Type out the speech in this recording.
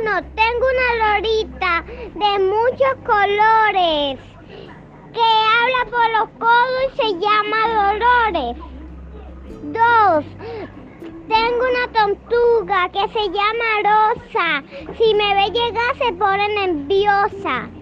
Uno, tengo una lorita de muchos colores que habla por los codos y se llama Dolores. Dos, tengo una tortuga que se llama Rosa. Si me ve llegar se pone nerviosa.